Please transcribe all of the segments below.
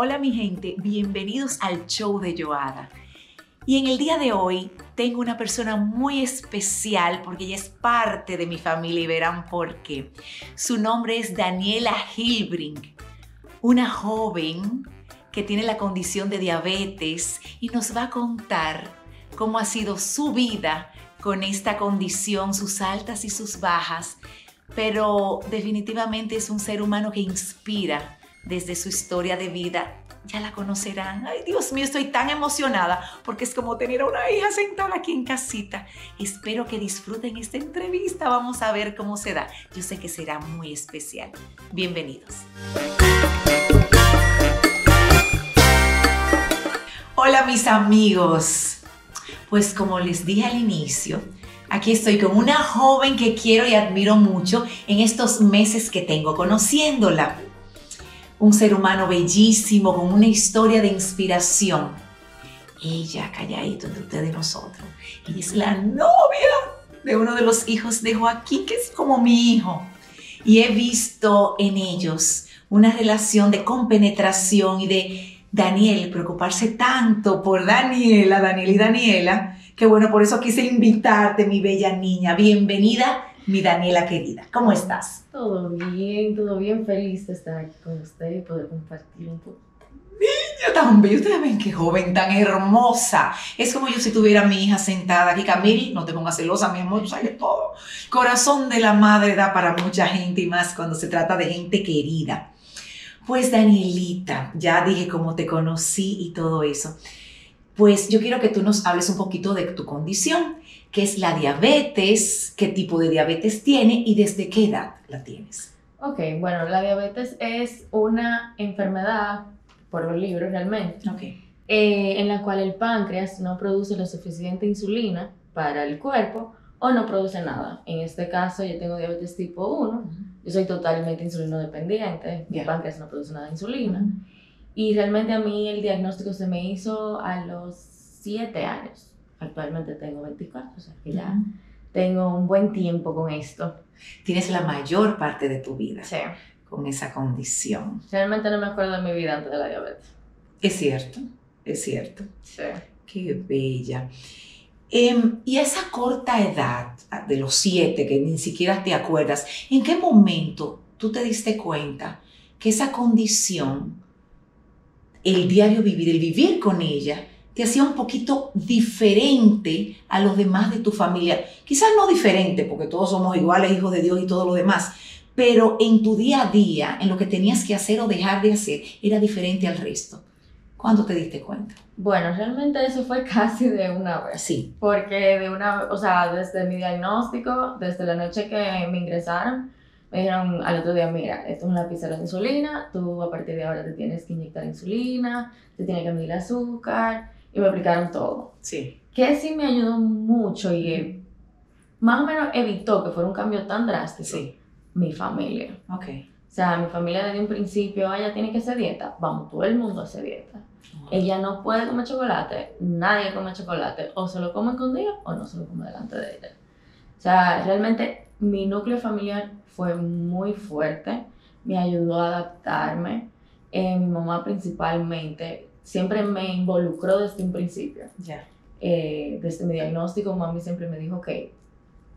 Hola mi gente, bienvenidos al show de Joada. Y en el día de hoy tengo una persona muy especial porque ella es parte de mi familia y verán por qué. Su nombre es Daniela Hilbrink, una joven que tiene la condición de diabetes y nos va a contar cómo ha sido su vida con esta condición, sus altas y sus bajas, pero definitivamente es un ser humano que inspira desde su historia de vida ya la conocerán. Ay, Dios mío, estoy tan emocionada porque es como tener a una hija sentada aquí en casita. Espero que disfruten esta entrevista. Vamos a ver cómo se da. Yo sé que será muy especial. Bienvenidos. Hola mis amigos. Pues como les dije al inicio, aquí estoy con una joven que quiero y admiro mucho en estos meses que tengo conociéndola un ser humano bellísimo, con una historia de inspiración. Ella, calladito entre ustedes y nosotros. Ella es la novia de uno de los hijos de Joaquín, que es como mi hijo. Y he visto en ellos una relación de compenetración y de Daniel preocuparse tanto por Daniela, Daniel y Daniela, que bueno, por eso quise invitarte, mi bella niña. Bienvenida mi Daniela querida. ¿Cómo estás? Todo bien, todo bien. Feliz de estar aquí con usted y poder compartir un poco. Niña tan bella, ustedes ven qué joven, tan hermosa. Es como yo si tuviera a mi hija sentada aquí. Camil, no te pongas celosa, mi amor, tú sabes todo. Corazón de la madre da para mucha gente y más cuando se trata de gente querida. Pues Danielita, ya dije cómo te conocí y todo eso. Pues yo quiero que tú nos hables un poquito de tu condición qué es la diabetes, qué tipo de diabetes tiene y desde qué edad la tienes. Ok, bueno, la diabetes es una enfermedad, por los libros realmente, okay. Eh, en la cual el páncreas no produce lo suficiente insulina para el cuerpo o no produce nada. En este caso yo tengo diabetes tipo 1, yo soy totalmente insulino dependiente, mi páncreas no produce nada de insulina. Y realmente a mí el diagnóstico se me hizo a los 7 años actualmente tengo 24, o sea que ya tengo un buen tiempo con esto. Tienes la mayor parte de tu vida sí. con esa condición. Realmente no me acuerdo de mi vida antes de la diabetes. Es cierto, es cierto. Sí. Qué bella. Em, y esa corta edad de los siete, que ni siquiera te acuerdas, ¿en qué momento tú te diste cuenta que esa condición, el diario vivir, el vivir con ella, te hacía un poquito diferente a los demás de tu familia. Quizás no diferente, porque todos somos iguales, hijos de Dios y todo lo demás, pero en tu día a día, en lo que tenías que hacer o dejar de hacer, era diferente al resto. ¿Cuándo te diste cuenta? Bueno, realmente eso fue casi de una vez. Sí. Porque de una, o sea, desde mi diagnóstico, desde la noche que me ingresaron, me dijeron al otro día, mira, esto es una pizarra de insulina, tú a partir de ahora te tienes que inyectar insulina, te tiene que medir el azúcar, y me explicaron todo. Sí. Que sí me ayudó mucho y más o menos evitó que fuera un cambio tan drástico. Sí. Mi familia. Ok. O sea, mi familia desde un principio, ella tiene que hacer dieta. Vamos, todo el mundo hace dieta. Ella no puede comer chocolate, nadie come chocolate. O se lo come escondido o no se lo come delante de ella. O sea, realmente mi núcleo familiar fue muy fuerte. Me ayudó a adaptarme. Eh, mi mamá principalmente siempre me involucró desde un principio. Ya. Eh, desde mi diagnóstico, mami siempre me dijo que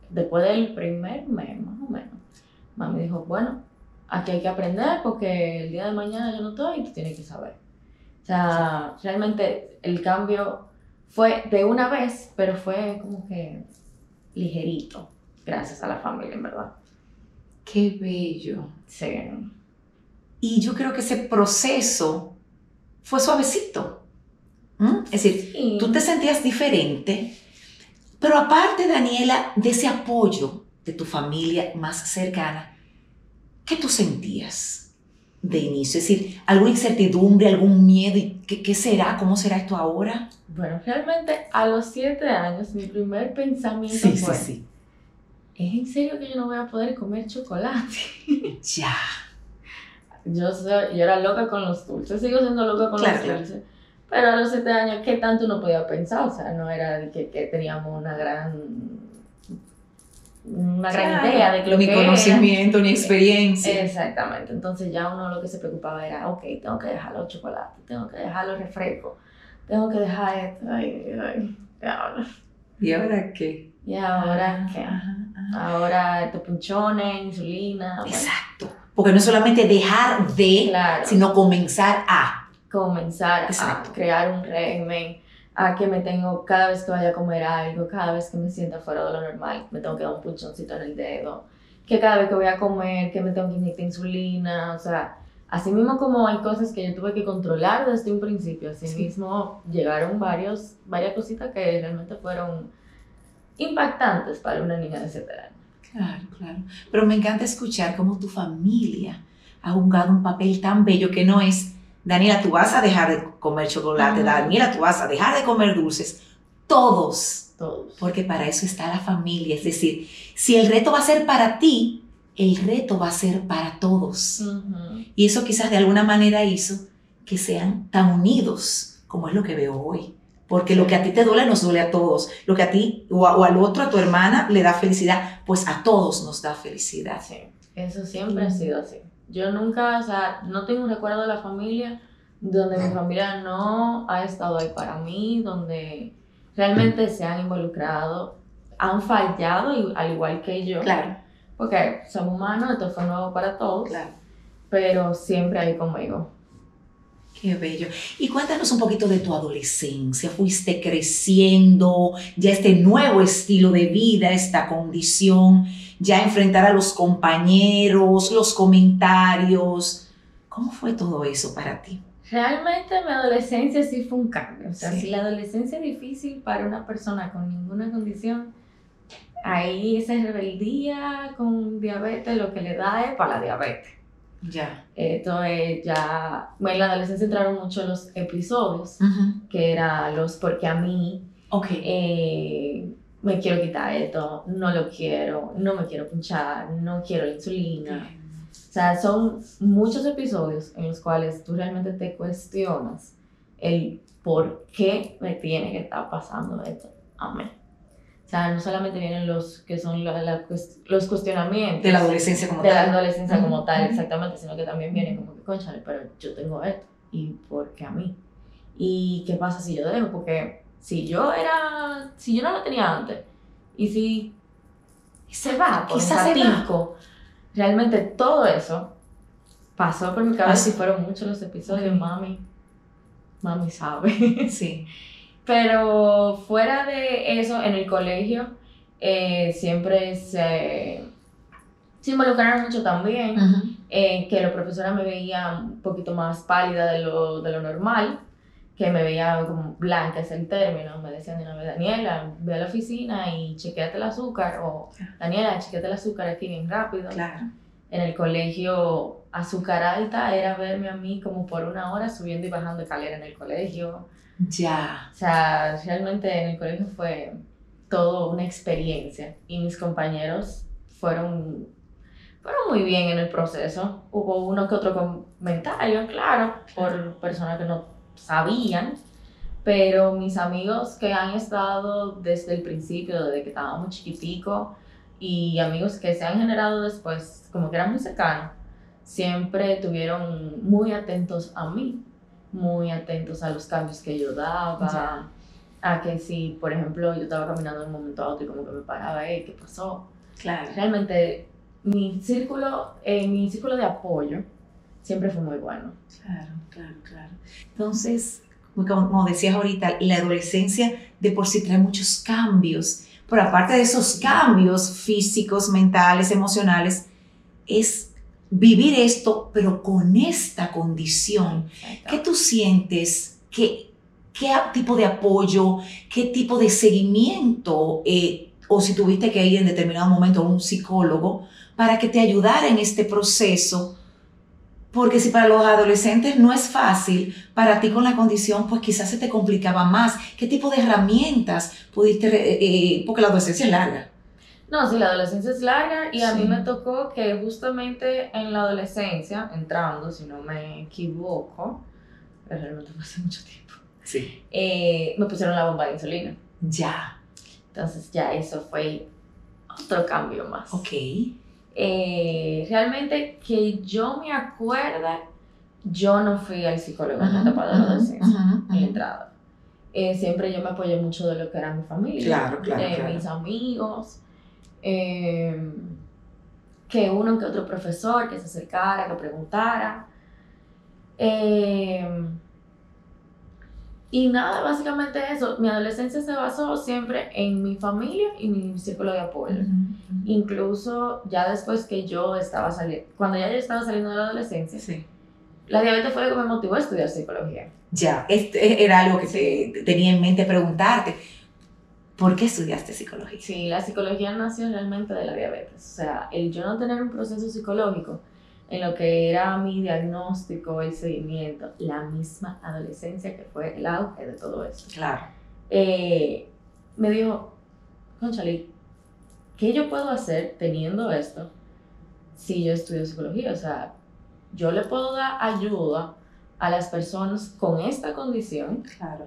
después del primer mes, más o menos, mami dijo, bueno, aquí hay que aprender porque el día de mañana yo no estoy y tú tienes que saber. O sea, realmente el cambio fue de una vez, pero fue como que ligerito, gracias a la familia, en verdad. Qué bello. Sí. Y yo creo que ese proceso fue suavecito. ¿Mm? Es decir, tú te sentías diferente, pero aparte, Daniela, de ese apoyo de tu familia más cercana, ¿qué tú sentías de inicio? Es decir, alguna incertidumbre, algún miedo, ¿qué, qué será? ¿Cómo será esto ahora? Bueno, realmente a los siete años mi primer pensamiento sí, fue, sí, sí. ¿es en serio que yo no voy a poder comer chocolate? ya. Yo, soy, yo era loca con los dulces, sigo siendo loca con Claro, los claro. dulces. Pero a los siete años, ¿qué tanto uno podía pensar? O sea, no era de que, que teníamos una gran una gran idea de lo ni que conocimiento, ni experiencia. Exactamente. Entonces ya uno lo que se preocupaba era, ok, tengo que dejar los chocolates, tengo que dejar los refrescos, tengo que dejar esto. Ay, ay, ahora. ¿Y ahora qué? ¿Y ahora qué? Ahora estos punchones, insulina. Exacto. Porque no es solamente dejar de, sino comenzar a. Comenzar a crear un régimen a que me tengo, cada vez que vaya a comer algo, cada vez que me sienta fuera de lo normal, me tengo que dar un punchoncito en el dedo, que cada vez que voy a comer, que me tengo que inyectar insulina, o sea, así mismo como hay cosas que yo tuve que controlar desde un principio, así mismo llegaron varios, varias cositas que realmente fueron impactantes para una niña de 7 años. Claro, claro. Pero me encanta escuchar cómo tu familia ha jugado un papel tan bello que no es Daniela, tú vas a dejar de comer chocolate, Daniela, tú vas a dejar de comer dulces. Todos. Todos. Porque para eso está la familia. Es decir, si el reto va a ser para ti, el reto va a ser para todos. Y eso quizás de alguna manera hizo que sean tan unidos como es lo que veo hoy. Porque lo que a ti te duele nos duele a todos. Lo que a ti o, al otro, a tu hermana, le da felicidad, pues a todos nos da felicidad. Sí, eso siempre ha sido así. Yo nunca, o sea, no tengo un recuerdo de la familia donde mi familia no ha estado ahí para mí, donde realmente se han involucrado, han fallado al igual que yo. Claro. Porque somos humanos, esto fue nuevo para todos. Claro. Pero siempre ahí conmigo. Qué bello. Y cuéntanos un poquito de tu adolescencia. Fuiste creciendo, ya este nuevo estilo de vida, esta condición ya enfrentar a los compañeros, los comentarios. ¿Cómo fue todo eso para ti? Realmente mi adolescencia sí fue un cambio. O sea, si la adolescencia es difícil para una persona con ninguna condición, ahí esa rebeldía con diabetes lo que le da es para la diabetes. Ya. Entonces ya, en la adolescencia entraron mucho los episodios, que eran los porque a mí, okay. Eh, me quiero quitar esto, no lo quiero, no me quiero punchar, no quiero la insulina. O sea, son muchos episodios en los cuales tú realmente te cuestionas el por qué me tiene que estar pasando esto a mí. Sea, no solamente vienen los que son los cuestionamientos. De la adolescencia como tal. De la adolescencia como tal, exactamente, sino que también vienen como que, conchale, pero yo tengo esto, ¿y por qué a mí? ¿Y qué pasa si yo dejo? Porque si yo era, si yo no lo tenía antes, y si se va por Quizás un ratico, realmente todo eso pasó por mi cabeza y fueron muchos los episodios, mami, mami sabe. Sí. Pero fuera de eso, en el colegio, eh, siempre se, se involucraron mucho también, en que los profesores me veían un poquito más pálida de lo, de lo normal que me veía como blanca, es el término, me decían de una vez, Daniela, ve a la oficina y chequeate el azúcar, o Daniela, chequeate el azúcar aquí bien rápido. Claro. En el colegio, azúcar alta era verme a mí como por una hora subiendo y bajando escalera en el colegio. Ya. O sea, realmente en el colegio fue todo una experiencia y mis compañeros fueron, fueron muy bien en el proceso. Hubo uno que otro comentario, claro, por personas que no sabían, pero mis amigos que han estado desde el principio, desde que estábamos chiquiticos, y amigos que se han generado después, como que eran muy cercanos, siempre estuvieron muy atentos a mí, muy atentos a los cambios que yo daba, a que si, por ejemplo, yo estaba caminando en un momento a otro y como que me paraba, hey, ¿qué pasó? Claro. Realmente, mi círculo, eh, mi círculo de apoyo siempre fue muy bueno. Claro, claro, claro. Entonces, como decías ahorita, la adolescencia de por sí trae muchos cambios, pero aparte de esos cambios físicos, mentales, emocionales, es vivir esto, pero con esta condición. ¿Qué tú sientes? ¿Qué, ¿Qué tipo de apoyo? ¿Qué tipo de seguimiento? Eh, o si tuviste que ir en determinado momento a un psicólogo para que te ayudara en este proceso porque si para los adolescentes no es fácil, para ti con la condición, pues quizás se te complicaba más. ¿Qué tipo de herramientas pudiste, eh, eh, porque la adolescencia es larga? No, sí, la adolescencia es larga y a mí me tocó que justamente en la adolescencia, entrando, si no me equivoco, realmente fue hace mucho tiempo, sí. Eh, me pusieron la bomba de insulina. Ya. Entonces ya eso fue otro cambio más. Ok. Eh, realmente que yo me acuerde, yo no fui al psicólogo en la etapa de la adolescencia, en la entrada. Eh, siempre yo me apoyé mucho de lo que era mi familia, Claro, claro, de claro. mis amigos, eh, que uno que otro profesor que se acercara, que preguntara. Eh, y nada, básicamente eso. Mi adolescencia se basó siempre en mi familia y mi círculo de apoyo. Ujú, ujú. Incluso ya después que yo estaba saliendo, cuando ya yo estaba saliendo de la adolescencia, Sí. la diabetes fue lo que me motivó a estudiar psicología. Ya, este era algo que te, tenía en mente preguntarte. ¿Por qué estudiaste psicología? Sí, la psicología nació realmente de la diabetes. O sea, el yo no tener un proceso psicológico en lo que era mi diagnóstico, el seguimiento, la misma adolescencia que fue el auge de todo esto. Claro. eh, me dijo, Conchale, ¿qué yo puedo hacer teniendo esto si yo estudio psicología? O sea, yo le puedo dar ayuda a las personas con esta condición Claro.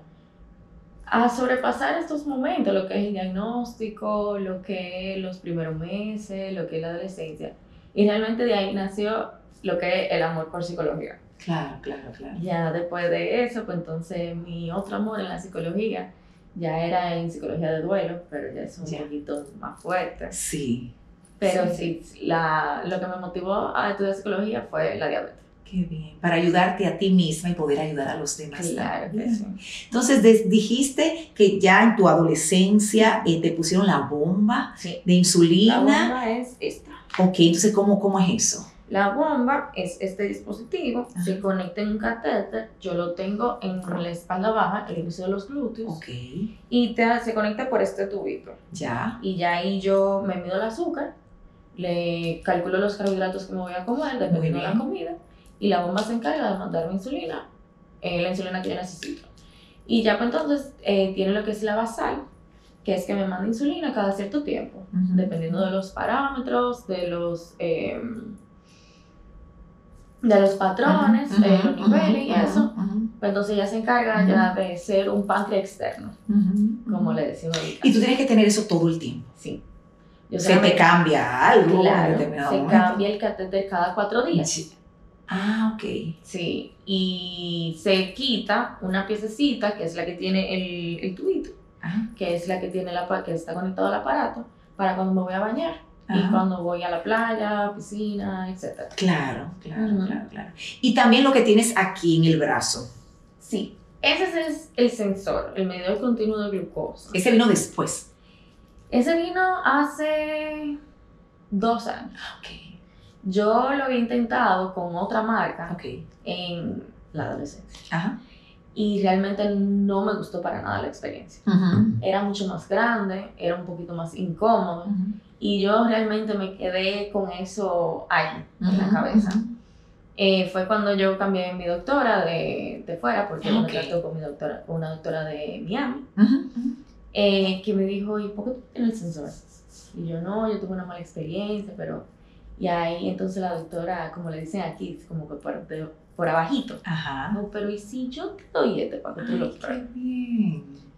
A sobrepasar estos momentos, lo que es el diagnóstico, lo que es los primeros meses, lo que es la adolescencia. Y realmente de ahí nació lo que es el amor por psicología. Claro, claro, claro. Ya después de eso, pues entonces mi otro amor en la psicología ya era en psicología de duelo, pero ya es un Ya. poquito más fuerte. Sí. Pero Sí. sí, la, lo que me motivó a estudiar psicología fue la diabetes. Qué bien. Para ayudarte a ti misma y poder ayudar a los demás. Claro que también. sí. Entonces, des- dijiste que ya en tu adolescencia eh, te pusieron la bomba Sí. de La insulina. bomba es esta. Ok, entonces, ¿cómo, cómo es eso? La bomba es este dispositivo, Ajá. se conecta en un catéter, yo lo tengo en la espalda baja, el inicio de los glúteos, Ok, y te, se conecta por este tubito. ya. Y ya ahí yo me mido el azúcar, le calculo los carbohidratos que me voy a comer, dependiendo de la comida, y la bomba se encarga de mandarme insulina, eh, la insulina que yo necesito. Y ya pues entonces eh, tiene lo que es la basal, que es que me manda insulina cada cierto tiempo, Ujú. dependiendo de los parámetros, de los, eh, de los patrones, Ujú, de los niveles y ujú, eso. ujú, Pues entonces ya se encarga ya de ser un páncreas externo, como le decimos ahorita. Y tú tienes que tener eso todo el tiempo. Sí. Yo Se te cambia algo en Claro, determinado se momento. cambia el catéter cada cuatro días. Sí. Ah, ok. Sí, y se quita una piececita que es la que tiene el, el tubito, Ajá. que es la que tiene la que está conectado al aparato para cuando me voy a bañar y cuando voy a la playa, piscina, etc. Claro, claro, claro, claro. Y también lo que tienes aquí en el brazo. Sí, ese es el sensor, el medidor continuo de glucosa. Ese vino después. Ese vino hace dos años. Ok, Yo lo había intentado con otra marca ok. en la adolescencia. Ajá. y realmente no me gustó para nada la experiencia. Era mucho más grande, era un poquito más incómodo y yo realmente me quedé con eso ahí en la cabeza. Eh, fue cuando yo cambié mi doctora de, de fuera, porque yo Ok. me trato con mi doctora, con una doctora de Miami, eh, que me dijo, ¿y por qué tú tienes el sensor? Y yo, no, yo tuve una mala experiencia, pero... Y ahí entonces la doctora, como le dicen aquí, como que por, de- por abajito, Ajá. no, pero ¿y si yo te doy este para que tú lo pruebes?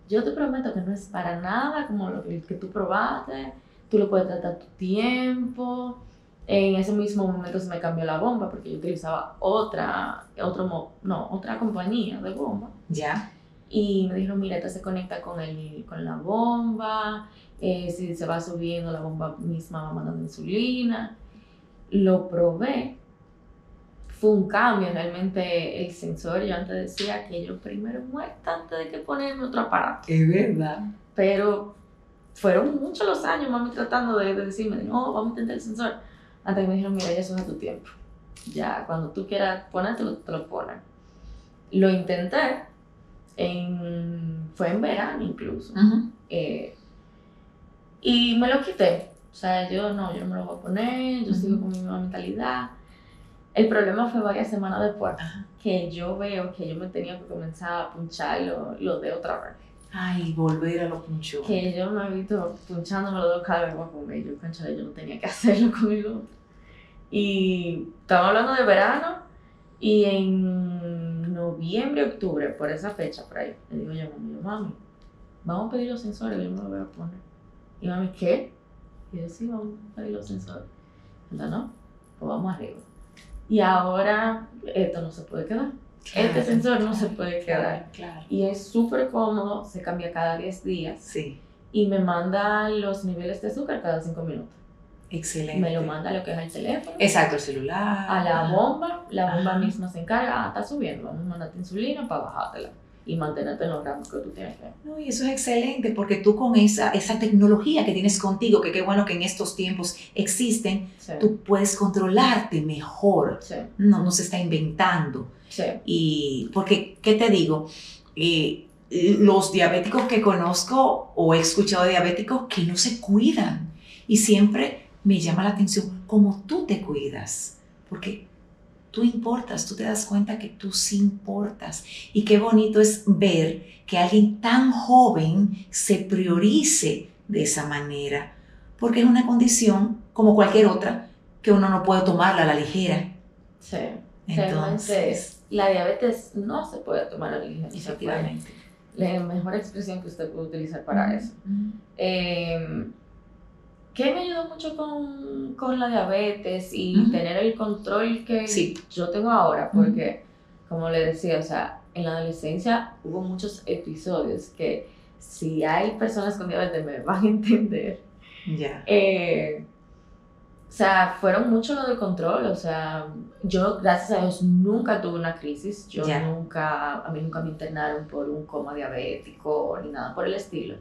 Yo te prometo que no es para nada como lo que, que tú probaste. Tú lo puedes tratar tu tiempo. En ese mismo momento se me cambió la bomba porque yo utilizaba otra, otro, no, otra compañía de bomba. Ya. Y me dijeron, mira, esta se conecta con, el, con la bomba. eh, si se va subiendo, la bomba misma va mandando insulina. Lo probé. Fue un cambio realmente el sensor. Yo antes decía que yo primero muerta antes de que ponerme otro aparato Es verdad. pero fueron muchos los años mami tratando de, de decirme, no, vamos a intentar el sensor. Hasta que me dijeron, mira, ya eso es a tu tiempo. Ya, cuando tú quieras ponértelo, te lo pones. Lo intenté, en, fue en verano incluso, eh, y me lo quité. O sea, yo no, yo no me lo voy a poner, yo sigo con mi misma mentalidad. El problema fue varias semanas después, Ajá. que yo veo que yo me tenía que comenzar a punchar lo, lo de otra vez. Ay, volver a lo puncho. que yo me he visto punchándome los dos cada vez voy a comer. Yo, no tenía que hacerlo conmigo. Y estamos hablando de verano y en noviembre, octubre, por esa fecha, por ahí, le digo yo a mami, mami, vamos a pedir los sensores, yo me los voy a poner. Y mami, ¿qué? Y yo, sí, vamos a ver los sensores. Entonces, no, pues vamos arriba. Y ahora esto no se puede quedar. este sensor no se puede quedar. Claro. Y es súper cómodo, se cambia cada 10 días. Sí, Y me manda los niveles de azúcar cada 5 minutos. excelente. Me lo manda lo que es el teléfono. Exacto, el celular. a la bomba, la bomba Ajá. misma se encarga, ah, está subiendo, vamos a mandarte insulina para bajártela y mantenerte en los gramos que tú tienes. No, y eso es excelente porque tú con esa, esa tecnología que tienes contigo, que qué bueno que en estos tiempos existen, Sí, tú puedes controlarte mejor. sí, No, no se está inventando. sí, Y porque, ¿qué te digo? Eh, los diabéticos que conozco o he escuchado de diabéticos que no se cuidan. Y siempre me llama la atención cómo tú te cuidas. Porque tú importas, tú te das cuenta que tú sí importas. Y qué bonito es ver que alguien tan joven se priorice de esa manera. Porque es una condición como cualquier otra que uno no puede tomarla a la ligera. sí. Entonces, la diabetes no se puede tomar a la ligera. efectivamente. La mejor expresión que usted puede utilizar para eso. Eh, ¿Qué me ayudó mucho con, con la diabetes y Ujú. tener el control que Sí. yo tengo ahora? Porque, como le decía, o sea, en la adolescencia hubo muchos episodios que si hay personas con diabetes me van a entender. Ya. Eh, o sea, fueron mucho lo de control, o sea, yo gracias a Dios nunca tuve una crisis, yo Ya. nunca, a mí nunca me internaron por un coma diabético ni nada por el estilo.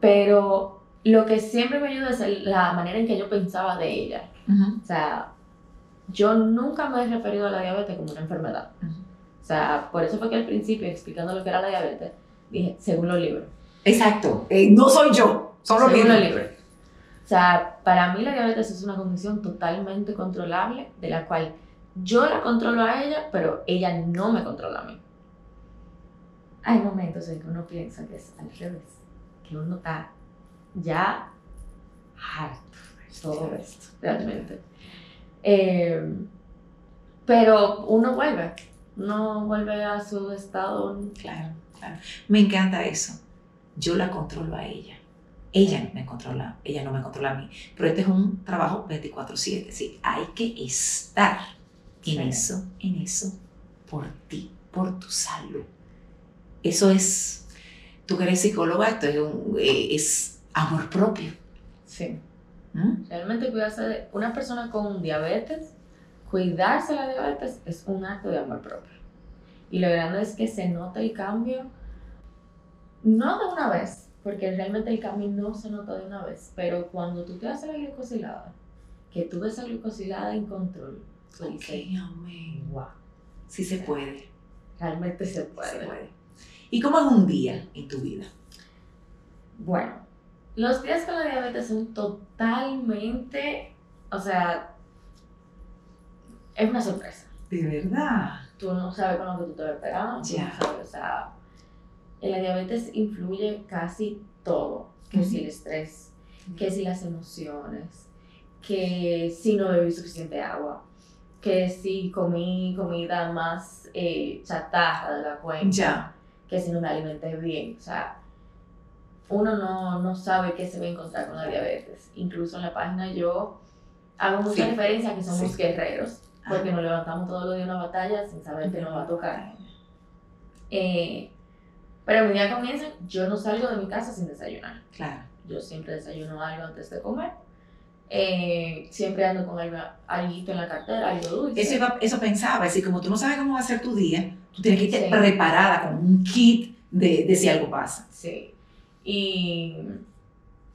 Pero lo que siempre me ayuda es la manera en que yo pensaba de ella. Ujú. O sea, yo nunca me he referido a la diabetes como una enfermedad. Ujú. O sea, por eso fue que al principio, explicando lo que era la diabetes, dije, según los libros. Exacto. Eh, no soy yo, son los Según libros. los libros. O sea, para mí la diabetes es una condición totalmente controlable, de la cual yo la controlo a ella, pero ella no me controla a mí. Hay momentos en que uno piensa que es al revés, que uno está ya harto de todo esto, realmente. Eh, pero uno vuelve, uno vuelve a su estado. Claro, claro. Me encanta eso. Yo la controlo a ella. Ella me controla, ella no me controla a mí. Pero este es un trabajo 24/7. Sí, hay que estar en Sí. eso, en eso, por ti, por tu salud. Eso es, tú que eres psicóloga, esto es, un- eh, es amor propio. Sí. ¿Mm? Realmente cuidarse de una persona con diabetes, cuidarse de la diabetes es un acto de amor propio. Y lo grande es que se nota el cambio, no de una vez, porque realmente el cambio no se nota de una vez, pero cuando tú te haces la glucosilada, que tú ves la glucosilada en control, tú Ok, dices, amén. wow, Sí se puede, realmente se se puede. puede. ¿Y cómo es un día en tu vida? Bueno, los días con la diabetes son totalmente, o sea, es una sorpresa. De verdad. tú no sabes con lo que tú te vas a tú Ya. no sabes, o sea, en la diabetes influye casi todo, que si el estrés, que si las emociones, que si no bebí suficiente agua, que si comí comida más eh, chatarra de la cuenta, Ya. que si no me alimenté bien, o sea, uno no, no sabe qué se va a encontrar con la diabetes. Incluso en la página yo hago mucha Sí. referencia a que somos Sí. guerreros, porque Ajá. nos levantamos todos los días a una batalla sin saber que nos va a tocar. Eh, pero mi día comienza, yo no salgo de mi casa sin desayunar. Claro. Yo siempre desayuno algo antes de comer. Eh, siempre ando con algo, alguito en la cartera, algo dulce. Eso, iba- eso pensaba, es decir, como tú no sabes cómo va a ser tu día, tú tienes que irte Sí. preparada con un kit de, de si algo pasa. Sí. Y,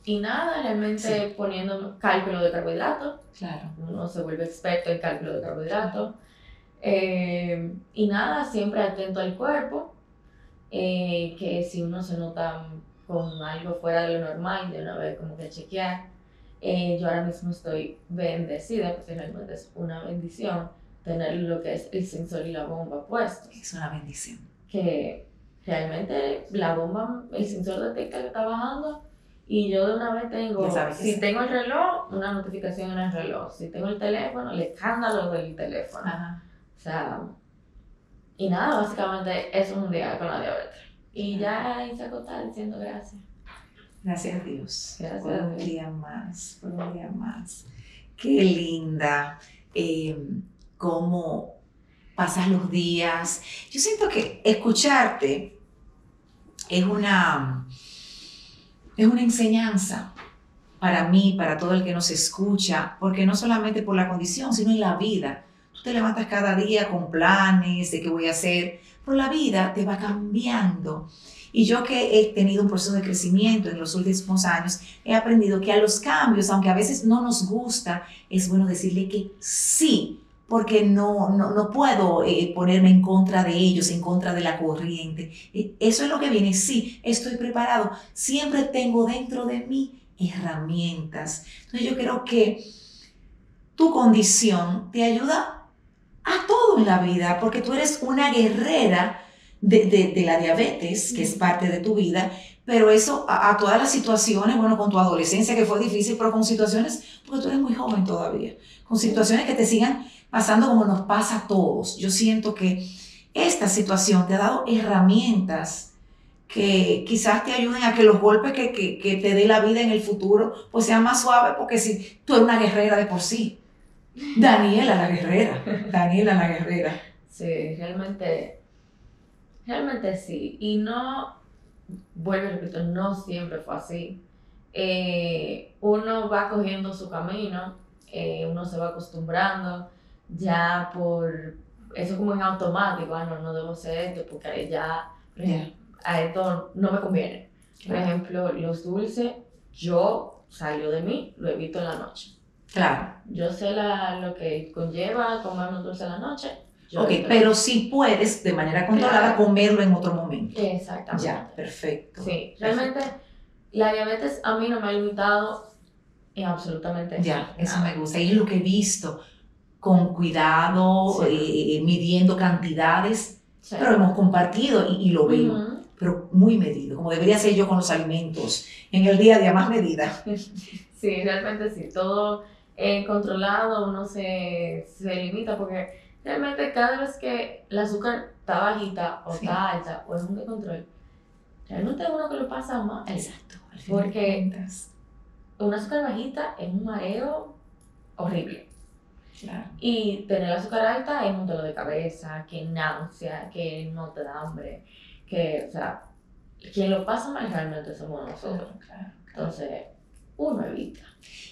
y nada, realmente poniendo cálculo de carbohidratos. Claro. Uno se vuelve experto en cálculo de carbohidratos. Eh, y nada, siempre atento al cuerpo. eh, que si uno se nota con algo fuera de lo normal, de una vez como que chequear. Eh, yo ahora mismo estoy bendecida, porque realmente es una bendición tener lo que es el sensor y la bomba puestos. Es una bendición. que realmente la bomba, el sensor detecta que está bajando y yo de una vez tengo, si tengo el reloj, una notificación en el reloj, si tengo el teléfono, el escándalo del teléfono. Ajá. O sea, y nada, básicamente eso es un día con la diabetes. Y ya ahí se diciendo gracias. Gracias a Dios. Gracias por a un Dios. día más, por un día más. Qué linda. eh, cómo pasas los días. Yo siento que escucharte es una, es una enseñanza para mí, para todo el que nos escucha, porque no solamente por la condición, sino en la vida. Tú te levantas cada día con planes de qué voy a hacer, pero la vida te va cambiando. Y yo que he tenido un proceso de crecimiento en los últimos años, he aprendido que a los cambios, aunque a veces no nos gusta, es bueno decirle que sí, porque no, no, no puedo eh, ponerme en contra de ellos, en contra de la corriente. Eh, Eso es lo que viene, sí, estoy preparado, siempre tengo dentro de mí herramientas. Entonces yo creo que tu condición te ayuda a todo en la vida, porque tú eres una guerrera de, de- de la diabetes, que es parte de tu vida, pero eso a, a todas las situaciones, bueno, con tu adolescencia que fue difícil, pero con situaciones, porque tú eres muy joven todavía, con situaciones que te sigan pasando como nos pasa a todos. Yo siento que esta situación te ha dado herramientas que quizás te ayuden a que los golpes que, que, que te dé la vida en el futuro pues sean más suaves, porque si tú eres una guerrera de por sí. Daniela la guerrera, Daniela la guerrera. Sí, realmente, realmente sí. Y no, vuelvo y repito, no siempre fue así. Eh, uno va cogiendo su camino, eh, uno se va acostumbrando ya por, eso como en automático, ah, no, no debo hacer esto porque ya, a esto no me conviene. Por ejemplo, los dulces, yo salió de mí, lo evito en la noche. Claro. Yo sé la, lo que conlleva comer un dulce en la noche. Ok, pero si puedes de manera controlada Claro. comerlo en otro momento. Exactamente. Ya, perfecto. Sí, realmente la diabetes a mí no me ha limitado en absolutamente Ya, eso nada. me gusta. Y es lo que he visto, con cuidado, Sí. eh, midiendo cantidades, Sí. pero hemos compartido y, y lo veo, pero muy medido, como debería ser yo con los alimentos, en el día a día más medida. Sí, realmente sí, todo eh, controlado, uno se, se limita porque realmente cada vez que el azúcar está bajita o Sí. está alta o es un descontrol, realmente uno que lo pasa mal. Exacto. al Porque- cuentas. Un azúcar bajita es un mareo horrible. Claro. Y tener el azúcar alta es un dolor de cabeza, que náusea, que no te da hambre, que, o sea, quien lo pasa mal realmente somos nosotros. Claro. Entonces, uno evita.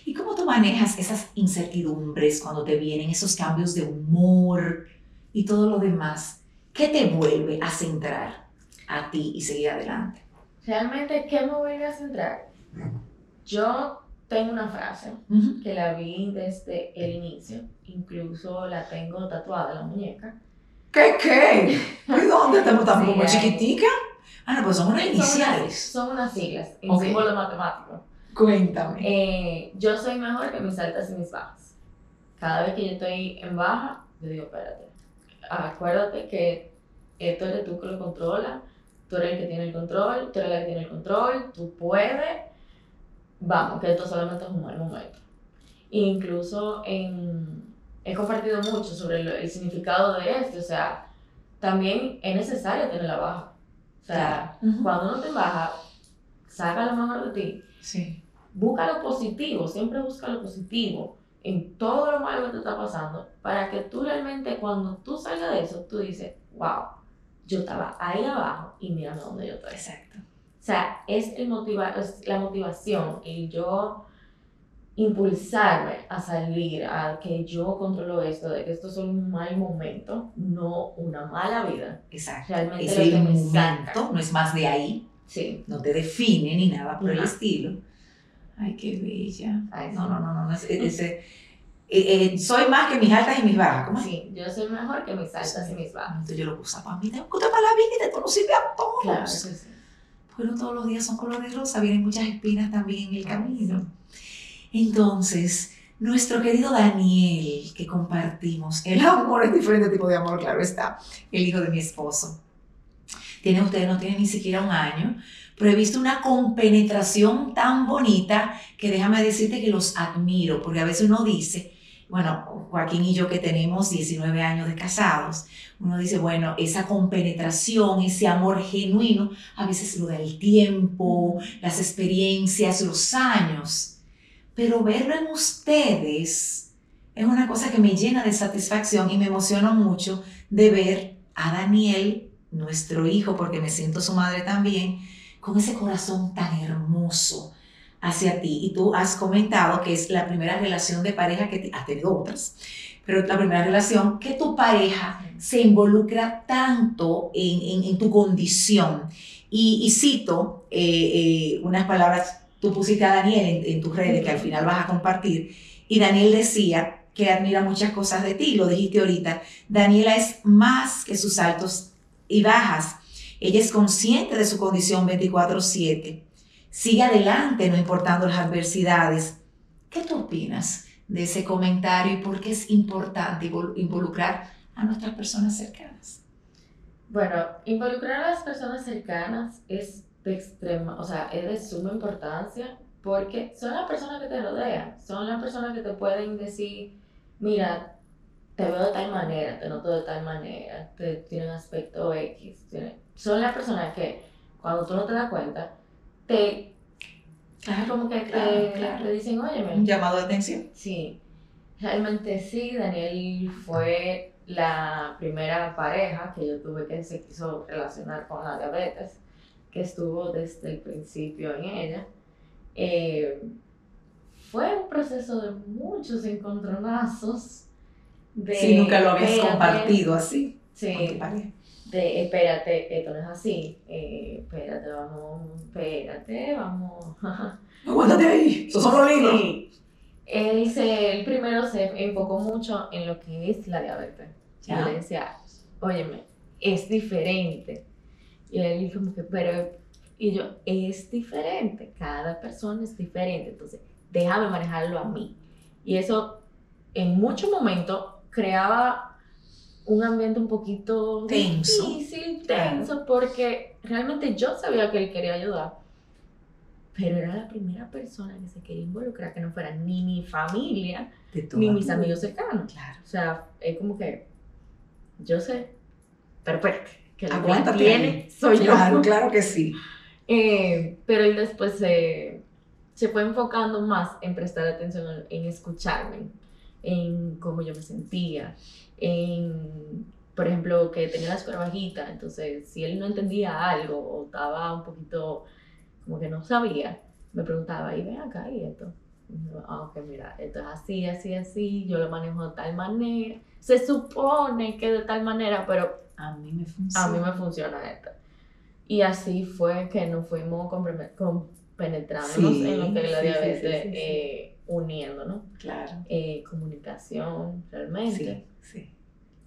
¿Y cómo tú manejas esas incertidumbres cuando te vienen esos cambios de humor y todo lo demás? ¿Qué te vuelve a centrar a ti y seguir adelante? Realmente, ¿qué me vuelve a centrar? Yo tengo una frase Ujú. que la vi desde el inicio, incluso la tengo tatuada en la muñeca. ¿Qué qué? ¿Y dónde estamos tan Sí, como chiquitica? Ah, no, pues son unas Son iniciales. unas, son unas siglas, en Ok. símbolo matemático. Cuéntame. Eh, yo soy mejor que mis altas y mis bajas. Cada vez que yo estoy en baja, yo digo, espérate, acuérdate que esto eres tú que lo controla, tú eres el que tiene el control, tú eres la que tiene el control, tú puedes, vamos, que esto solamente es un mal momento. Incluso en, he compartido mucho sobre el significado de esto, o sea, también es necesario tener la baja. O sea, cuando uno te baja, saca lo mejor de ti Sí. Busca lo positivo, siempre busca lo positivo en todo lo malo que te está pasando, para que tú realmente cuando tú salgas de eso, tú dices, wow, yo estaba ahí abajo y mira dónde yo estoy. Exacto. O sea, es, el motiva es la motivación, el yo impulsarme a salir, a que yo controlo esto, de que esto es un mal momento, no una mala vida. Exacto. Realmente Es lo el me momento, saca. no es más de ahí, Sí. no te define ni nada por el Ajá. estilo. Ay, qué bella. Ay, No, sí. no, no, no. no, es- ese- eh, eh, soy más que mis altas y mis bajas. ¿Cómo? Sí, yo soy mejor que mis altas y mis bajas. Entonces yo lo puse para mí, tengo que para la vida, esto no sirve a todos. Claro que sí. Pero todos los días son color de rosa, vienen muchas espinas también en el camino. Entonces, nuestro querido Daniel, que compartimos, el amor es diferente tipo de amor, claro está, el hijo de mi esposo. Tiene usted, no tiene ni siquiera un año, pero he visto una compenetración tan bonita que déjame decirte que los admiro, porque a veces uno dice, bueno, Joaquín y yo que tenemos 19 años de casados, uno dice, bueno, esa compenetración, ese amor genuino, a veces lo da el tiempo, las experiencias, los años, pero verlo en ustedes es una cosa que me llena de satisfacción y me emociona mucho de ver a Daniel, nuestro hijo, porque me siento su madre también, con ese corazón tan hermoso hacia ti. Y tú has comentado que es la primera relación de pareja que has tenido otras, pero la primera relación que tu pareja se involucra tanto en, en, tu condición. Y, cito eh, eh, unas palabras, tú pusiste a Daniel en, tus redes que al final vas a compartir, y Daniel decía que admira muchas cosas de ti, lo dijiste ahorita. Daniela es más que sus altos y bajas. Ella es consciente de su condición 24/7 sigue adelante no importando las adversidades. ¿Qué tú opinas de ese comentario y por qué es importante involucrar a nuestras personas cercanas? Bueno, involucrar a las personas cercanas es de extrema, o sea, es de suma importancia porque son las personas que te rodean, son las personas que te pueden decir, mira, te veo de tal manera, te noto de tal manera, te tiene un aspecto X. son las personas que cuando tú no te das cuenta, te, como que te, dicen, oye, un llamado de atención. Sí, realmente sí, Daniel fue la primera pareja que yo tuve que se quiso relacionar con la diabetes, que estuvo desde el principio en ella. Eh, fue un proceso de muchos encontronazos. De, si nunca lo habías compartido así. Sí de espérate, esto no es así, eh, espérate, vamos, espérate, vamos. Aguántate ahí, eso son los Sí. Él, se, él primero se enfocó mucho en lo que es la diabetes. Yo le decía, óyeme, es diferente. Y él dijo como que, pero, y yo, es diferente, cada persona es diferente, entonces déjame manejarlo a mí. Y eso en muchos momentos creaba un ambiente un poquito tenso. difícil, tenso, porque realmente yo sabía que él quería ayudar, pero era la primera persona que se quería involucrar, que no fuera ni mi familia, ni mis amigos cercanos. Claro. O sea, es como que yo sé, perfecto, que la que tiene soy claro, yo. Claro que sí. Eh, pero él después se, se fue enfocando más en prestar atención en escucharme, en cómo yo me sentía, en, por ejemplo, que tenía la escuela bajita, entonces si él no entendía algo o estaba un poquito como que no sabía, me preguntaba, y ven acá, y esto. ah, ok, mira, esto es así, así, así, yo lo manejo de tal manera. Se supone que de tal manera, pero a mí me funciona. A mí me funciona esto. Y así fue que nos fuimos compenetrándonos en lo que la diabetes eh, uniendo, ¿no? Claro. Eh, comunicación, realmente. Sí, sí.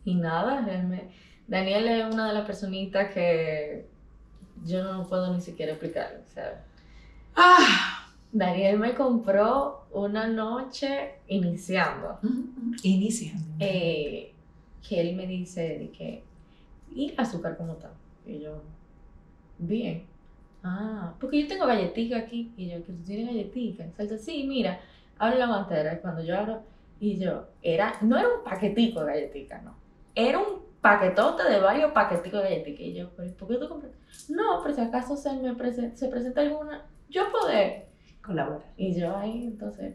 Y nada, realmente. Daniel es una de las personitas que yo no puedo ni siquiera explicar. O sea, ah. Daniel me compró una noche iniciando. Iniciando. Eh, que él me dice de que, ¿y el azúcar cómo está? Y yo, bien. Ah, porque yo tengo galletica aquí. Y yo, que tú tienes galletica. Salta, sí, mira, habla la mantera. Cuando yo hablo, y yo, era, no era un paquetico de galletica, no. Era un paquetote de varios paqueticos de galletica. Y yo, ¿por qué tú compras? No, pero si acaso se me presenta, se presenta alguna, yo poder colaborar. Y yo ahí, entonces,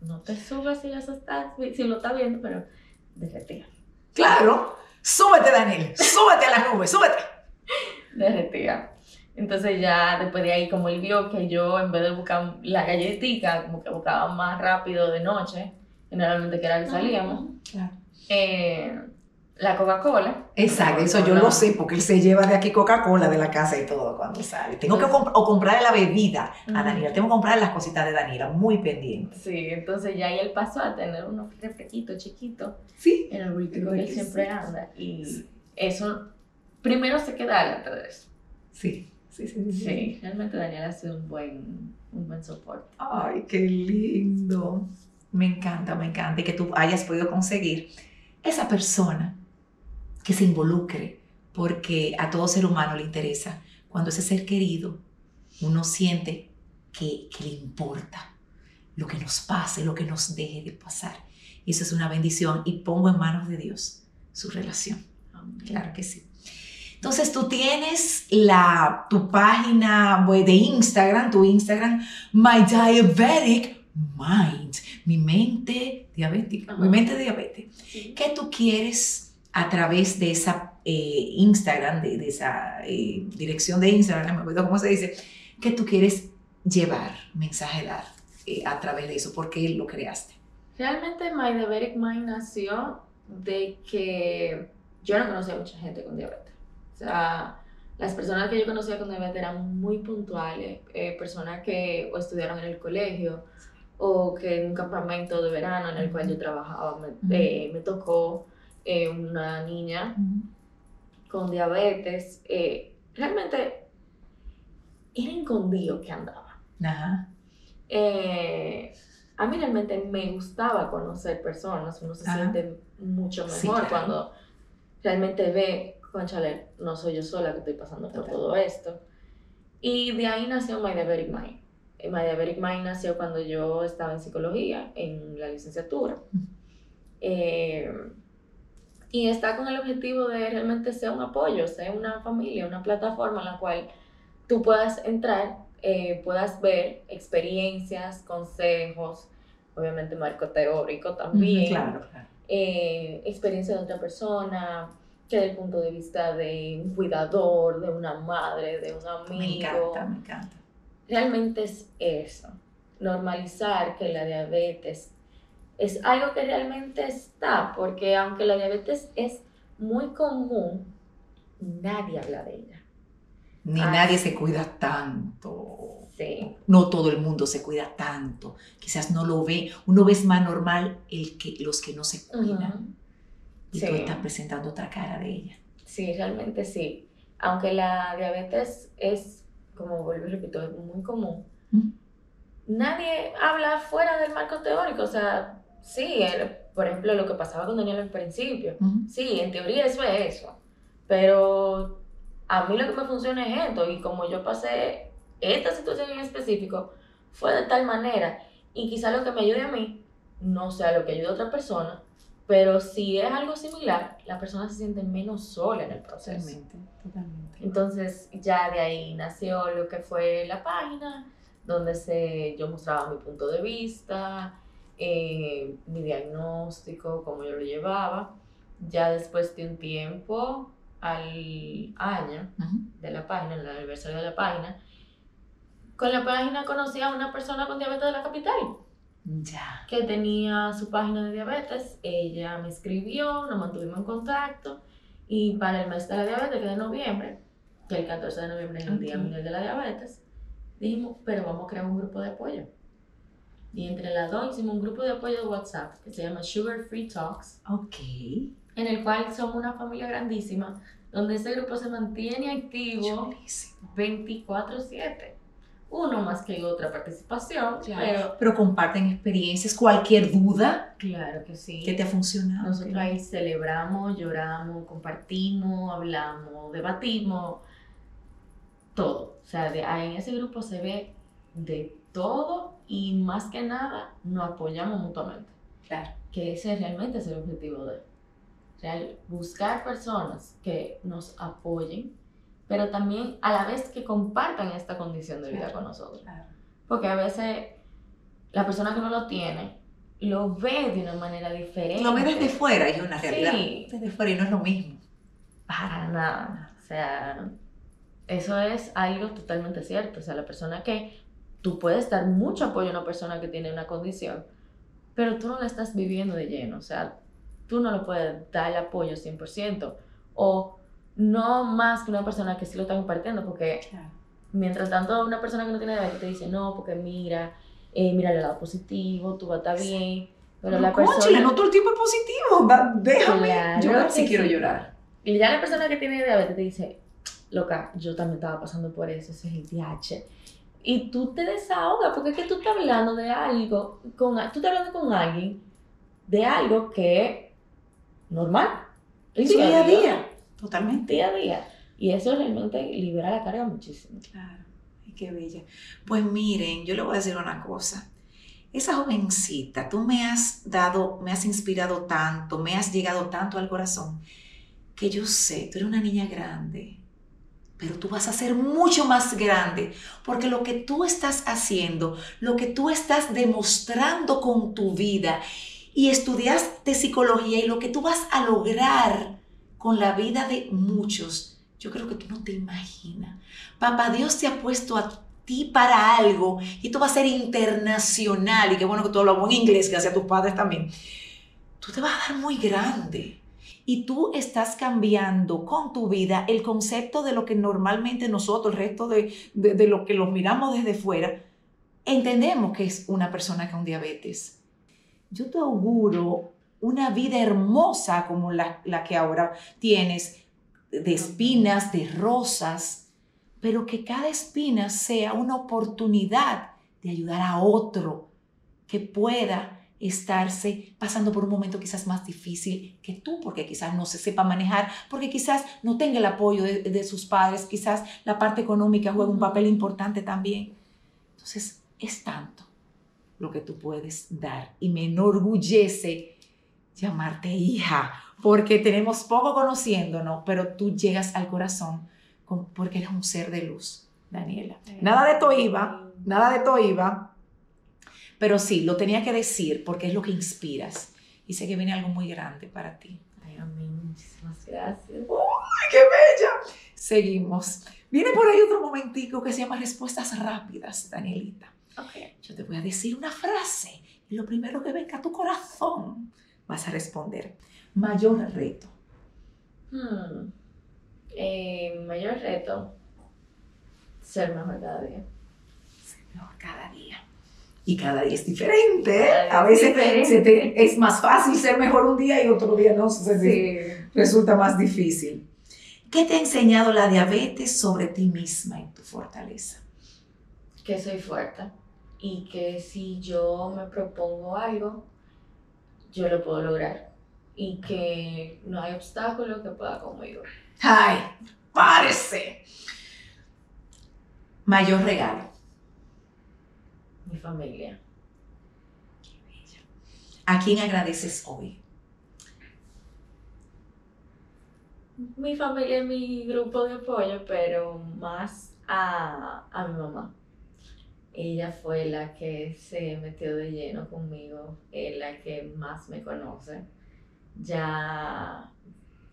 no te subas si, eso está, si lo estás viendo, pero derretía. Claro, súbete, Daniel, súbete a la nube, súbete. Derretía. Entonces ya después de ahí, como él vio que yo en vez de buscar la galletita, como que buscaba más rápido de noche, generalmente que era que salíamos, eh, la Coca-Cola. Exacto, eso yo lo sé porque él se lleva de aquí Coca-Cola de la casa y todo cuando sale. Tengo que o comprarle la bebida a Daniela, tengo que comprarle las cositas de Daniela, muy pendiente. Sí, entonces ya ahí él pasó a tener unos refresquitos chiquitos sí, en el bultico que él siempre anda. Y eso, primero se queda de eso. Sí. Sí, sí, sí. Sí, realmente Daniel ha sido un buen, un buen soporte. Ay, qué lindo. Me encanta, me encanta. Y que tú hayas podido conseguir esa persona que se involucre, porque a todo ser humano le interesa. Cuando ese ser querido uno siente que, que le importa, lo que nos pase, lo que nos deje de pasar. Y eso es una bendición y pongo en manos de Dios su relación. Claro que sí. Entonces tú tienes la, tu página de Instagram, tu Instagram, My Diabetic Mind, mi mente diabética, mi mente diabetes. ¿Qué tú quieres a través de esa eh, Instagram, de, esa eh, dirección de Instagram, me acuerdo cómo se dice, qué tú quieres llevar, mensaje dar eh, a través de eso? ¿Por qué lo creaste? Realmente My Diabetic Mind nació de que yo no conocía a mucha gente con diabetes. O sea, las personas que yo conocía con diabetes eran muy puntuales, eh, personas que o estudiaron en el colegio o que en un campamento de verano en el cual yo trabajaba me, eh, me tocó eh, una niña con diabetes. realmente era escondido que andaba. Ajá. a mí realmente me gustaba conocer personas, uno se siente mucho mejor cuando realmente ve, conchale, no soy yo sola que estoy pasando por todo esto. Y de ahí nació My Diabetic Mind. My Diabetic Mind nació cuando yo estaba en psicología, en la licenciatura. Eh, y está con el objetivo de realmente ser un apoyo, ser una familia, una plataforma en la cual tú puedas entrar, eh, puedas ver experiencias, consejos, obviamente marco teórico también. Claro, claro eh, experiencia de otra persona, que del punto de vista de un cuidador, de una madre, de un amigo. Me encanta, me encanta. Realmente es eso, normalizar que la diabetes es algo que realmente está, porque aunque la diabetes es muy común, nadie habla de ella. Ni nadie se cuida tanto. No todo el mundo se cuida tanto. Quizás no lo ve. Uno ve más normal el que, los que no se cuidan. Y tú estás presentando otra cara de ella. Sí, realmente sí. Aunque la diabetes es, como vuelvo y repito, es muy común. Nadie habla fuera del marco teórico. O sea, sí, por ejemplo, lo que pasaba con Daniel al principio. Sí, en teoría eso es eso. Pero a mí lo que me funciona es esto. Y como yo pasé esta situación en específico fue de tal manera y quizá lo que me ayude a mí no sea lo que ayude a otra persona, pero si es algo similar, la persona se siente menos sola en el proceso. Totalmente, totalmente. Entonces ya de ahí nació lo que fue la página, donde se, yo mostraba mi punto de vista, eh, mi diagnóstico, cómo yo lo llevaba. Ya después de un tiempo, al año de la página, el aniversario de la página, con la página conocí a una persona con diabetes de la capital. Ya. Que tenía su página de diabetes. Ella me escribió, nos mantuvimos en contacto. Y para el mes de la diabetes, que es de noviembre, que el 14 de noviembre es el Día Mundial de la Diabetes, dijimos, pero vamos a crear un grupo de apoyo. Y entre las dos hicimos un grupo de apoyo de WhatsApp que se llama Sugar Free Talks. Ok. En el cual somos una familia grandísima, donde ese grupo se mantiene activo 24/7 uno más que otra participación, pero, pero comparten experiencias, cualquier duda. Claro que sí. Que te ha funcionado. Nosotros ahí celebramos, lloramos, compartimos, hablamos, debatimos, todo. O sea, en ese grupo se ve de todo y más que nada nos apoyamos mutuamente. Claro. Que ese realmente es el objetivo de real, buscar personas que nos apoyen pero también a la vez que compartan esta condición de vida con nosotros. Porque a veces la persona que no lo tiene lo ve de una manera diferente. Lo ve desde fuera y una realidad. Sí. Desde fuera y no es lo mismo. Para nada. O sea, eso es algo totalmente cierto. O sea, la persona que tú puedes dar mucho apoyo a una persona que tiene una condición, pero tú no la estás viviendo de lleno. O sea, tú no le puedes dar el apoyo 100%. O no más que una persona que sí lo está compartiendo, porque mientras tanto una persona que no tiene diabetes te dice, no, porque mira, eh, mira el lado positivo, tú vas a estar bien. Pero la persona... no todo el tiempo es positivo, déjame llorar si quiero llorar. Y ya la persona que tiene diabetes te dice, loca, yo también estaba pasando por eso, ese es el DH. Y tú te desahogas, porque es que tú estás hablando de algo, con, tú estás hablando con alguien de algo que es normal. día a día. Totalmente. Día a día. Y eso realmente libera la carga muchísimo. Claro. Ay, qué bella. Pues miren, yo le voy a decir una cosa. esa jovencita, tú me has dado, me has inspirado tanto, me has llegado tanto al corazón, que yo sé, tú eres una niña grande, pero tú vas a ser mucho más grande, porque lo que tú estás haciendo, lo que tú estás demostrando con tu vida, y estudiaste psicología y lo que tú vas a lograr con la vida de muchos, yo creo que tú no te imaginas. Papá Dios te ha puesto a ti para algo y esto va a ser internacional y qué bueno que tú hablas buen inglés, que hacia tus padres también. Tú te vas a dar muy grande y tú estás cambiando con tu vida el concepto de lo que normalmente nosotros, el resto de, de, lo que los miramos desde fuera, entendemos que es una persona con diabetes. Yo te auguro una vida hermosa como la, la que ahora tienes, de espinas, de rosas, pero que cada espina sea una oportunidad de ayudar a otro que pueda estarse pasando por un momento quizás más difícil que tú, porque quizás no se sepa manejar, porque quizás no tenga el apoyo de, sus padres, quizás la parte económica juega un papel importante también. Entonces, es tanto lo que tú puedes dar y me enorgullece llamarte hija, porque tenemos poco conociéndonos, pero tú llegas al corazón porque eres un ser de luz, Daniela. Nada de esto iba, nada de esto iba, pero sí, lo tenía que decir porque es lo que inspiras. Y sé que viene algo muy grande para ti. Ay, amén. Muchísimas gracias. ¡Ay, qué bella! Seguimos. Viene por ahí otro momentico que se llama respuestas rápidas, Danielita. Okay. Yo te voy a decir una frase y lo primero que venga a tu corazón vas a responder. Mayor reto. Hmm. Eh, mayor reto, ser mejor cada día. Ser mejor cada día. Y cada día es diferente. ¿eh? a veces es más fácil ser mejor un día y otro día no. Resulta más difícil. ¿Qué te ha enseñado la diabetes sobre ti misma y tu fortaleza? Que soy fuerte y que si yo me propongo algo, yo lo puedo lograr y que no hay obstáculo que pueda conmigo. Ay, parece. Mayor regalo. Mi familia. ¿A quién agradeces hoy? Mi familia es mi grupo de apoyo, pero más a, a mi mamá. Ella fue la que se metió de lleno conmigo, es la que más me conoce. Ya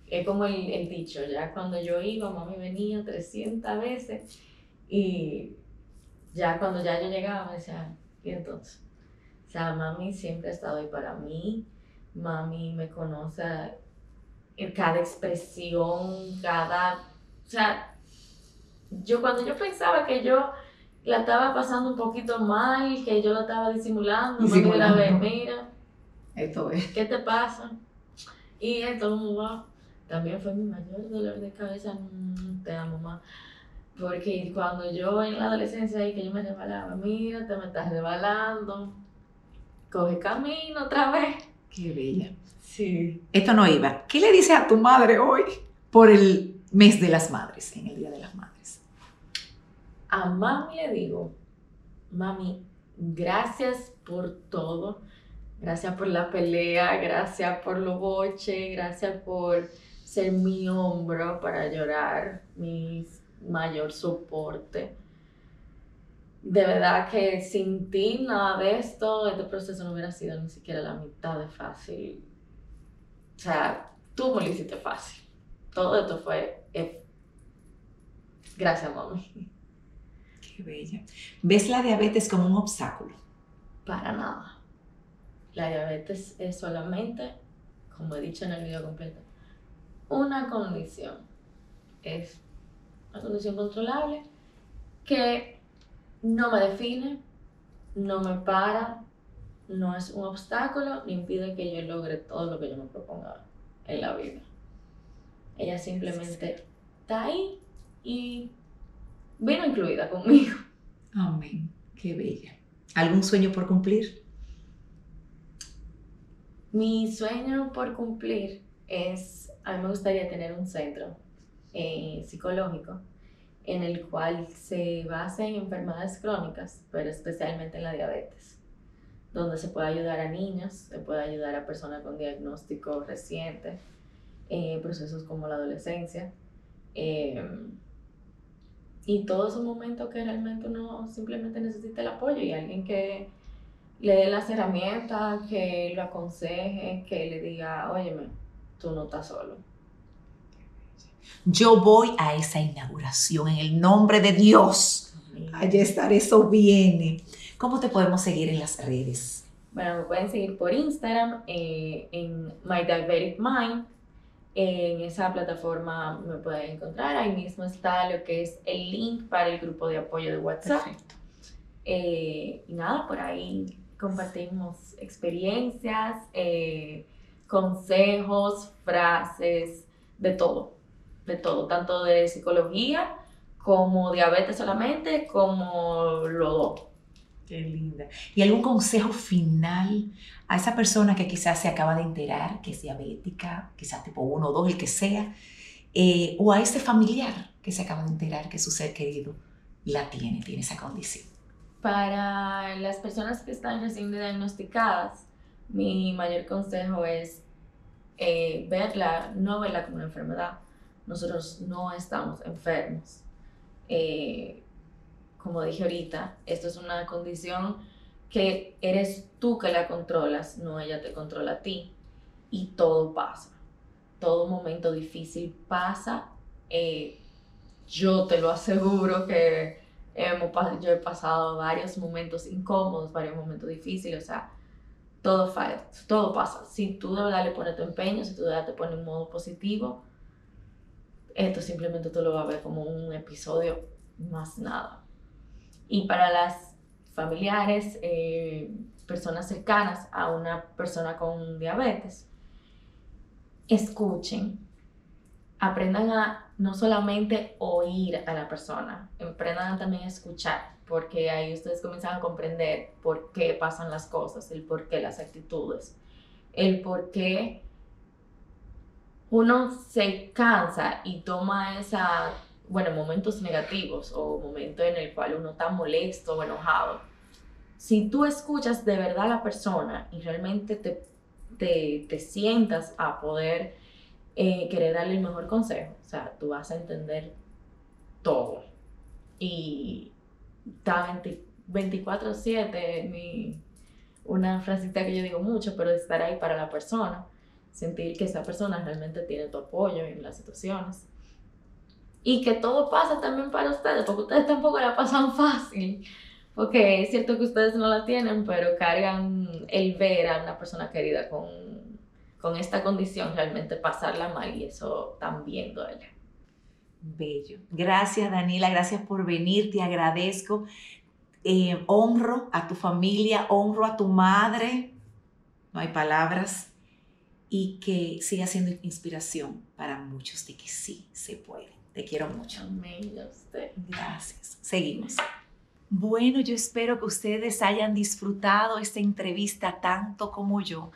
es como el, dicho, ya cuando yo iba, mami venía 300 veces y ya cuando ya yo llegaba me decía, ¿y entonces? O sea, mami siempre ha estado ahí para mí, mami me conoce en cada expresión, cada... O sea, yo cuando yo pensaba que yo la estaba pasando un poquito mal, que yo la estaba disimulando, mami la mira, esto es. ¿qué te pasa? Y entonces va también fue mi mayor dolor de cabeza, mm, te amo más. Porque cuando yo en la adolescencia y que yo me resbalaba, mira, te me estás resbalando, coge camino otra vez. Qué bella. Sí. Esto no iba. ¿Qué le dices a tu madre hoy por el mes de las madres, en el Día de las Madres? A mami le digo, mami, gracias por todo. Gracias por la pelea, gracias por lo boche, gracias por ser mi hombro para llorar, mi mayor soporte. De verdad que sin ti nada de esto, este proceso no hubiera sido ni siquiera la mitad de fácil. O sea, tú me lo hiciste fácil. Todo esto fue... Eh, gracias, mami. Qué bella. ¿Ves la diabetes como un obstáculo? Para nada. La diabetes es solamente, como he dicho en el video completo, una condición. Es una condición controlable que no me define, no me para, no es un obstáculo ni impide que yo logre todo lo que yo me proponga en la vida. Ella simplemente está ahí y vino incluida conmigo. Amén. Qué bella. ¿Algún sueño por cumplir? Mi sueño por cumplir es a mí me gustaría tener un centro eh, psicológico en el cual se base en enfermedades crónicas, pero especialmente en la diabetes. donde se puede ayudar a niños, se puede ayudar a personas con diagnóstico reciente, eh, procesos como la adolescencia. Eh, y todos esos momentos que realmente uno simplemente necesita el apoyo y alguien que le dé las herramientas, que lo aconseje, que le diga, óyeme, tú no estás solo. Yo voy a esa inauguración en el nombre de Dios. Allá estar, eso viene. ¿Cómo te podemos seguir en las redes? Bueno, me pueden seguir por Instagram eh, en My Diabetic Mind. En esa plataforma me pueden encontrar. Ahí mismo está lo que es el link para el grupo de apoyo de WhatsApp. Perfecto. Eh, y nada, por ahí compartimos experiencias, eh, consejos, frases, de todo, de todo, tanto de psicología como diabetes solamente, como lo dos. Qué linda. ¿Y algún consejo final a esa persona que quizás se acaba de enterar que es diabética, quizás tipo uno o dos, el que sea, eh, o a ese familiar que se acaba de enterar que su ser querido la tiene, tiene esa condición? Para las personas que están recién diagnosticadas, mi mayor consejo es eh, verla, no verla como una enfermedad. Nosotros no estamos enfermos. Eh, como dije ahorita, esto es una condición que eres tú que la controlas, no ella te controla a ti. Y todo pasa. Todo momento difícil pasa. Eh, yo te lo aseguro que hemos, yo he pasado varios momentos incómodos, varios momentos difíciles, o sea, todo, todo pasa. Si tú de verdad le pones tu empeño, si tú de verdad te pones en modo positivo, esto simplemente tú lo vas a ver como un episodio más nada. Y para las familiares, eh, personas cercanas a una persona con diabetes, escuchen, aprendan a no solamente oír a la persona, aprendan también a escuchar, porque ahí ustedes comienzan a comprender por qué pasan las cosas, el por qué las actitudes, el por qué uno se cansa y toma esa bueno, momentos negativos o momentos en el cual uno está molesto o enojado, si tú escuchas de verdad a la persona y realmente te, te, te sientas a poder eh, querer darle el mejor consejo, o sea, tú vas a entender todo. Y está 24/7, una frasita que yo digo mucho, pero estar ahí para la persona, sentir que esa persona realmente tiene tu apoyo en las situaciones y que todo pasa también para ustedes, porque ustedes tampoco la pasan fácil, porque es cierto que ustedes no la tienen, pero cargan el ver a una persona querida con, con esta condición, realmente pasarla mal y eso también duele. Bello. Gracias Daniela, gracias por venir, te agradezco. Eh, honro a tu familia, honro a tu madre, no hay palabras, y que siga siendo inspiración para muchos de que sí se puede. Te quiero mucho. Amén, Gracias. Seguimos. Bueno, yo espero que ustedes hayan disfrutado esta entrevista tanto como yo.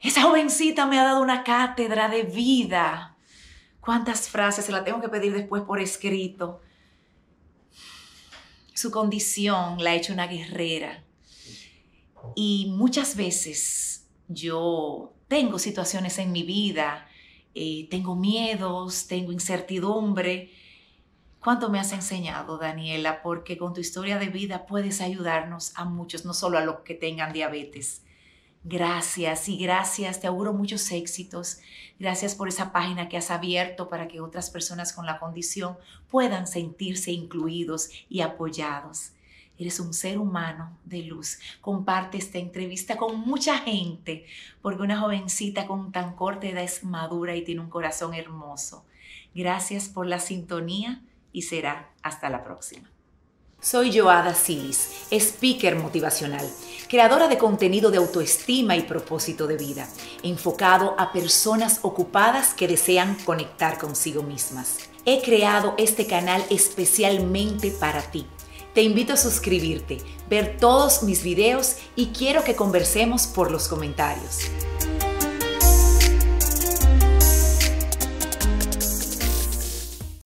Esa jovencita me ha dado una cátedra de vida. ¿Cuántas frases? Se la tengo que pedir después por escrito. Su condición la ha hecho una guerrera. Y muchas veces yo tengo situaciones en mi vida eh, tengo miedos, tengo incertidumbre. ¿Cuánto me has enseñado, Daniela? Porque con tu historia de vida puedes ayudarnos a muchos, no solo a los que tengan diabetes. Gracias y gracias, te auguro muchos éxitos. Gracias por esa página que has abierto para que otras personas con la condición puedan sentirse incluidos y apoyados. Eres un ser humano de luz. Comparte esta entrevista con mucha gente, porque una jovencita con tan corta edad es madura y tiene un corazón hermoso. Gracias por la sintonía y será hasta la próxima. Soy Joada Silis, speaker motivacional, creadora de contenido de autoestima y propósito de vida, enfocado a personas ocupadas que desean conectar consigo mismas. He creado este canal especialmente para ti te invito a suscribirte, ver todos mis videos y quiero que conversemos por los comentarios.